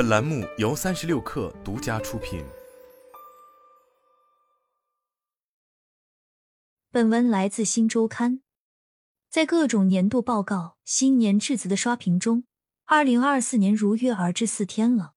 本栏目由三十六氪独家出品。本文来自新周刊。在各种年度报告、新年致辞的刷屏中，二零二四年如约而至四天了。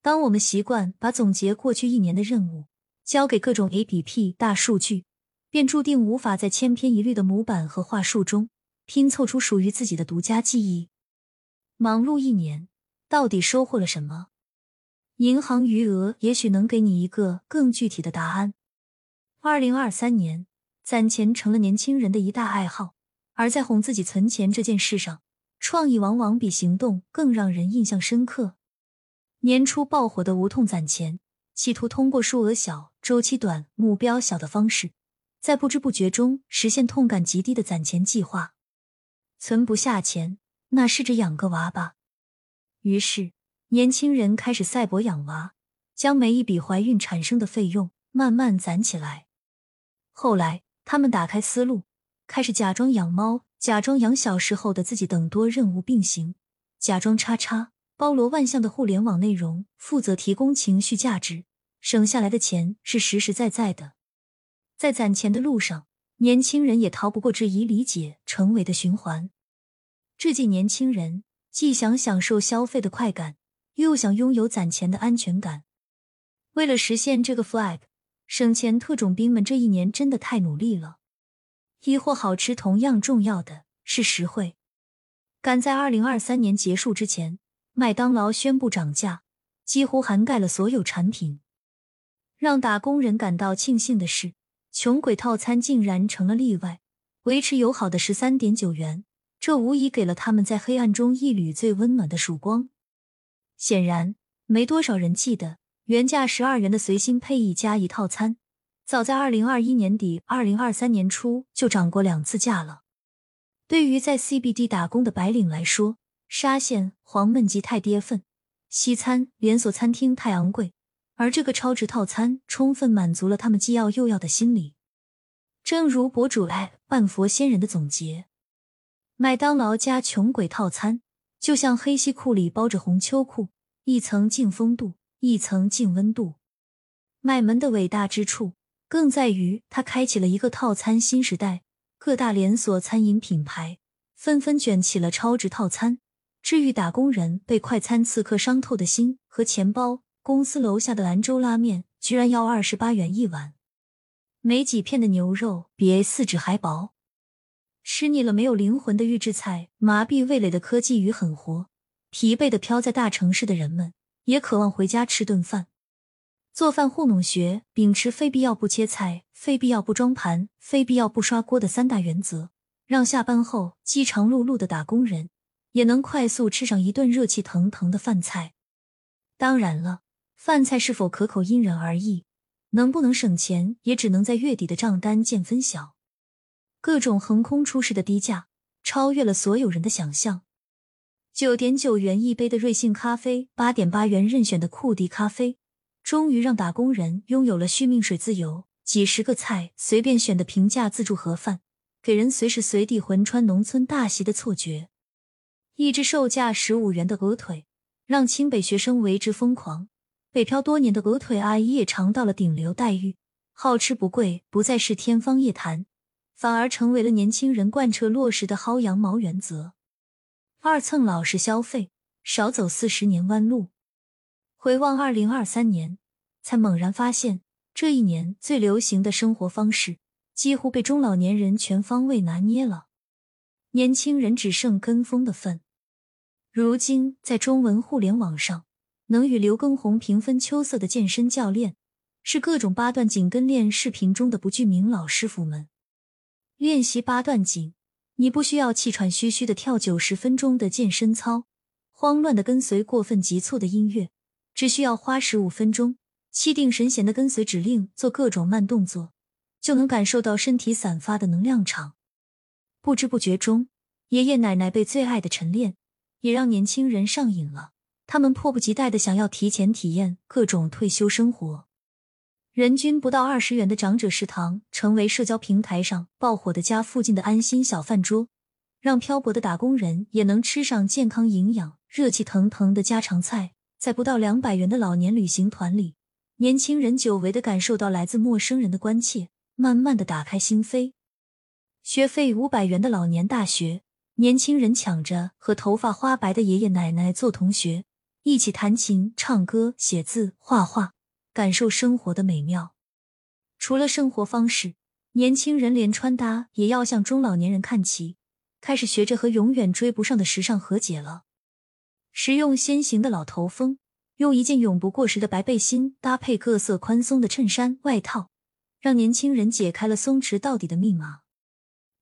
当我们习惯把总结过去一年的任务交给各种 A P P 大数据，便注定无法在千篇一律的模板和话术中拼凑出属于自己的独家记忆。忙碌一年，到底收获了什么？银行余额也许能给你一个更具体的答案。二零二三年，攒钱成了年轻人的一大爱好。而在哄自己存钱这件事上，创意往往比行动更让人印象深刻。年初爆火的无痛攒钱，企图通过数额小、周期短、目标小的方式，在不知不觉中实现痛感极低的攒钱计划。存不下钱，那试着养个娃吧。于是，年轻人开始赛博养娃，将每一笔怀孕产生的费用慢慢攒起来。后来，他们打开思路。开始假装养猫，假装养小时候的自己等多任务并行，假装叉叉包罗万象的互联网内容，负责提供情绪价值，省下来的钱是实实在在的。在攒钱的路上，年轻人也逃不过质疑、理解、成为的循环。这届年轻人既想享受消费的快感，又想拥有攒钱的安全感。为了实现这个 flag，省钱特种兵们这一年真的太努力了。衣或好吃，同样重要的是实惠。赶在二零二三年结束之前，麦当劳宣布涨价，几乎涵盖了所有产品。让打工人感到庆幸的是，穷鬼套餐竟然成了例外，维持友好的十三点九元，这无疑给了他们在黑暗中一缕最温暖的曙光。显然，没多少人记得原价十二元的随心配一加一套餐。早在二零二一年底、二零二三年初就涨过两次价了。对于在 CBD 打工的白领来说，沙县黄焖鸡太跌份，西餐连锁餐厅太昂贵，而这个超值套餐充分满足了他们既要又要的心理。正如博主爱半佛仙人的总结：麦当劳加穷鬼套餐，就像黑西裤里包着红秋裤，一层净风度，一层净温度。麦门的伟大之处。更在于，它开启了一个套餐新时代。各大连锁餐饮品牌纷纷卷起了超值套餐，治愈打工人被快餐刺客伤透的心和钱包。公司楼下的兰州拉面居然要二十八元一碗，没几片的牛肉比 A 四纸还薄。吃腻了没有灵魂的预制菜，麻痹味蕾的科技与狠活，疲惫的飘在大城市的人们也渴望回家吃顿饭。做饭糊弄学秉持非必要不切菜、非必要不装盘、非必要不刷锅的三大原则，让下班后饥肠辘辘的打工人也能快速吃上一顿热气腾腾的饭菜。当然了，饭菜是否可口因人而异，能不能省钱也只能在月底的账单见分晓。各种横空出世的低价，超越了所有人的想象。九点九元一杯的瑞幸咖啡，八点八元任选的库迪咖啡。终于让打工人拥有了续命水自由，几十个菜随便选的平价自助盒饭，给人随时随地魂穿农村大席的错觉。一只售价十五元的鹅腿，让清北学生为之疯狂。北漂多年的鹅腿阿姨也尝到了顶流待遇，好吃不贵，不再是天方夜谭，反而成为了年轻人贯彻落实的薅羊毛原则。二蹭老实消费，少走四十年弯路。回望二零二三年，才猛然发现，这一年最流行的生活方式几乎被中老年人全方位拿捏了。年轻人只剩跟风的份。如今，在中文互联网上，能与刘畊宏平分秋色的健身教练，是各种八段锦跟练视频中的不具名老师傅们。练习八段锦，你不需要气喘吁吁的跳九十分钟的健身操，慌乱的跟随过分急促的音乐。只需要花十五分钟，气定神闲的跟随指令做各种慢动作，就能感受到身体散发的能量场。不知不觉中，爷爷奶奶被最爱的晨练也让年轻人上瘾了。他们迫不及待的想要提前体验各种退休生活。人均不到二十元的长者食堂成为社交平台上爆火的家附近的安心小饭桌，让漂泊的打工人也能吃上健康、营养、热气腾腾的家常菜。在不到两百元的老年旅行团里，年轻人久违的感受到来自陌生人的关切，慢慢的打开心扉。学费五百元的老年大学，年轻人抢着和头发花白的爷爷奶奶做同学，一起弹琴、唱歌、写字、画画，感受生活的美妙。除了生活方式，年轻人连穿搭也要向中老年人看齐，开始学着和永远追不上的时尚和解了。实用先行的老头风，用一件永不过时的白背心搭配各色宽松的衬衫外套，让年轻人解开了松弛到底的密码。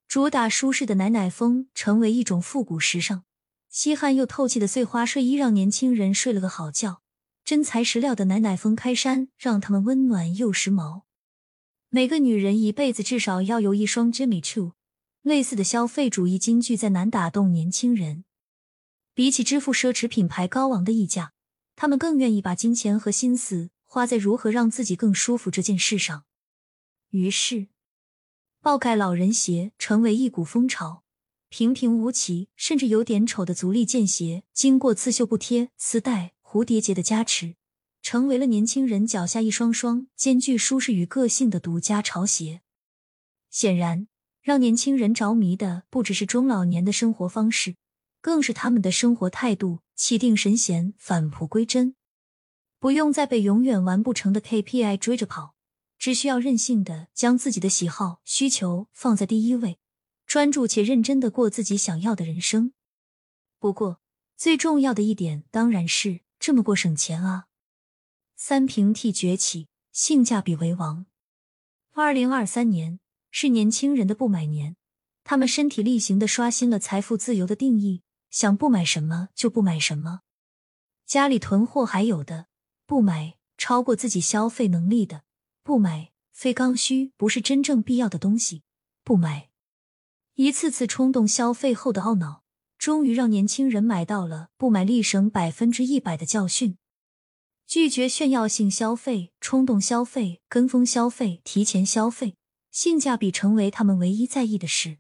主打舒适的奶奶风成为一种复古时尚，吸汗又透气的碎花睡衣让年轻人睡了个好觉。真材实料的奶奶风开衫让他们温暖又时髦。每个女人一辈子至少要有一双 Jimmy Choo。类似的消费主义金句再难打动年轻人。比起支付奢侈品牌高昂的溢价，他们更愿意把金钱和心思花在如何让自己更舒服这件事上。于是。爆盖老人鞋成为一股风潮，平平无奇甚至有点丑的足力健鞋，经过刺绣布贴、丝带、蝴蝶结的加持，成为了年轻人脚下一双双兼具舒适与个性的独家潮鞋。显然，让年轻人着迷的不只是中老年的生活方式，更是他们的生活态度。气定神闲，返璞归真，不用再被永远完不成的 KPI 追着跑。只需要任性的将自己的喜好需求放在第一位，专注且认真的过自己想要的人生。不过，最重要的一点当然是这么过省钱啊！三平替崛起，性价比为王。二零二三年是年轻人的不买年，他们身体力行的刷新了财富自由的定义，想不买什么就不买什么，家里囤货还有的不买，超过自己消费能力的。不买非刚需，不是真正必要的东西。不买，一次次冲动消费后的懊恼，终于让年轻人买到了不买立省百分之一百的教训。拒绝炫耀性消费、冲动消费、跟风消费、提前消费，性价比成为他们唯一在意的事。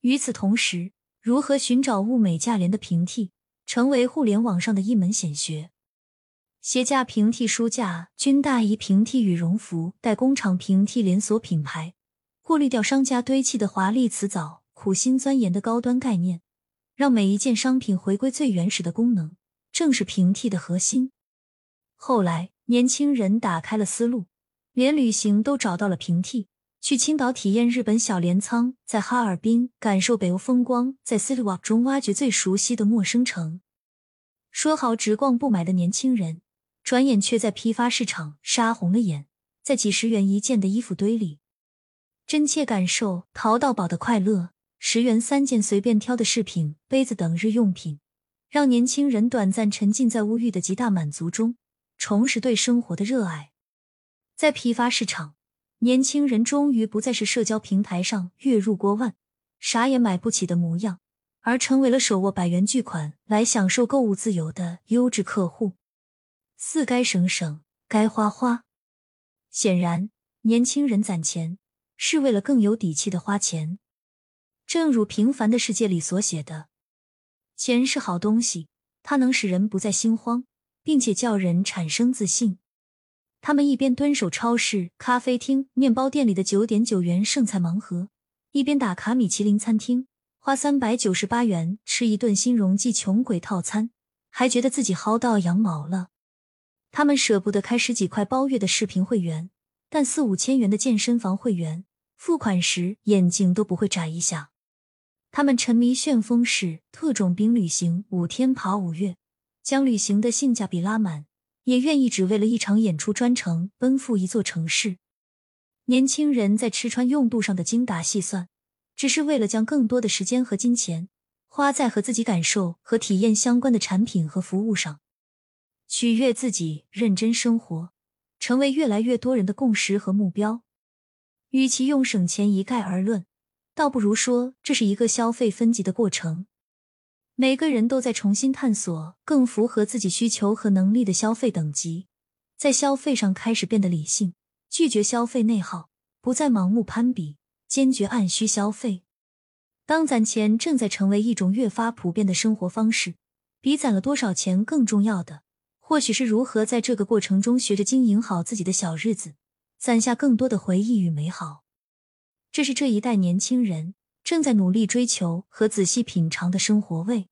与此同时，如何寻找物美价廉的平替，成为互联网上的一门显学。鞋架平替、书架、军大衣平替、羽绒服、代工厂平替、连锁品牌，过滤掉商家堆砌的华丽辞藻，苦心钻研的高端概念，让每一件商品回归最原始的功能，正是平替的核心。后来，年轻人打开了思路，连旅行都找到了平替：去青岛体验日本小镰仓，在哈尔滨感受北欧风光，在 City Walk 中挖掘最熟悉的陌生城。说好只逛不买的年轻人。转眼却在批发市场杀红了眼，在几十元一件的衣服堆里，真切感受淘到宝的快乐。十元三件随便挑的饰品、杯子等日用品，让年轻人短暂沉浸在物欲的极大满足中，重拾对生活的热爱。在批发市场，年轻人终于不再是社交平台上月入过万、啥也买不起的模样，而成为了手握百元巨款来享受购物自由的优质客户。四该省省，该花花。显然，年轻人攒钱是为了更有底气的花钱。正如《平凡的世界》里所写的：“钱是好东西，它能使人不再心慌，并且叫人产生自信。”他们一边蹲守超市、咖啡厅、面包店里的九点九元剩菜盲盒，一边打卡米其林餐厅，花三百九十八元吃一顿新荣记穷鬼套餐，还觉得自己薅到羊毛了。他们舍不得开十几块包月的视频会员，但四五千元的健身房会员，付款时眼睛都不会眨一下。他们沉迷旋风式特种兵旅行，五天爬五月，将旅行的性价比拉满，也愿意只为了一场演出专程奔赴一座城市。年轻人在吃穿用度上的精打细算，只是为了将更多的时间和金钱花在和自己感受和体验相关的产品和服务上。取悦自己，认真生活，成为越来越多人的共识和目标。与其用省钱一概而论，倒不如说这是一个消费分级的过程。每个人都在重新探索更符合自己需求和能力的消费等级，在消费上开始变得理性，拒绝消费内耗，不再盲目攀比，坚决按需消费。当攒钱正在成为一种越发普遍的生活方式，比攒了多少钱更重要的。或许是如何在这个过程中学着经营好自己的小日子，攒下更多的回忆与美好。这是这一代年轻人正在努力追求和仔细品尝的生活味。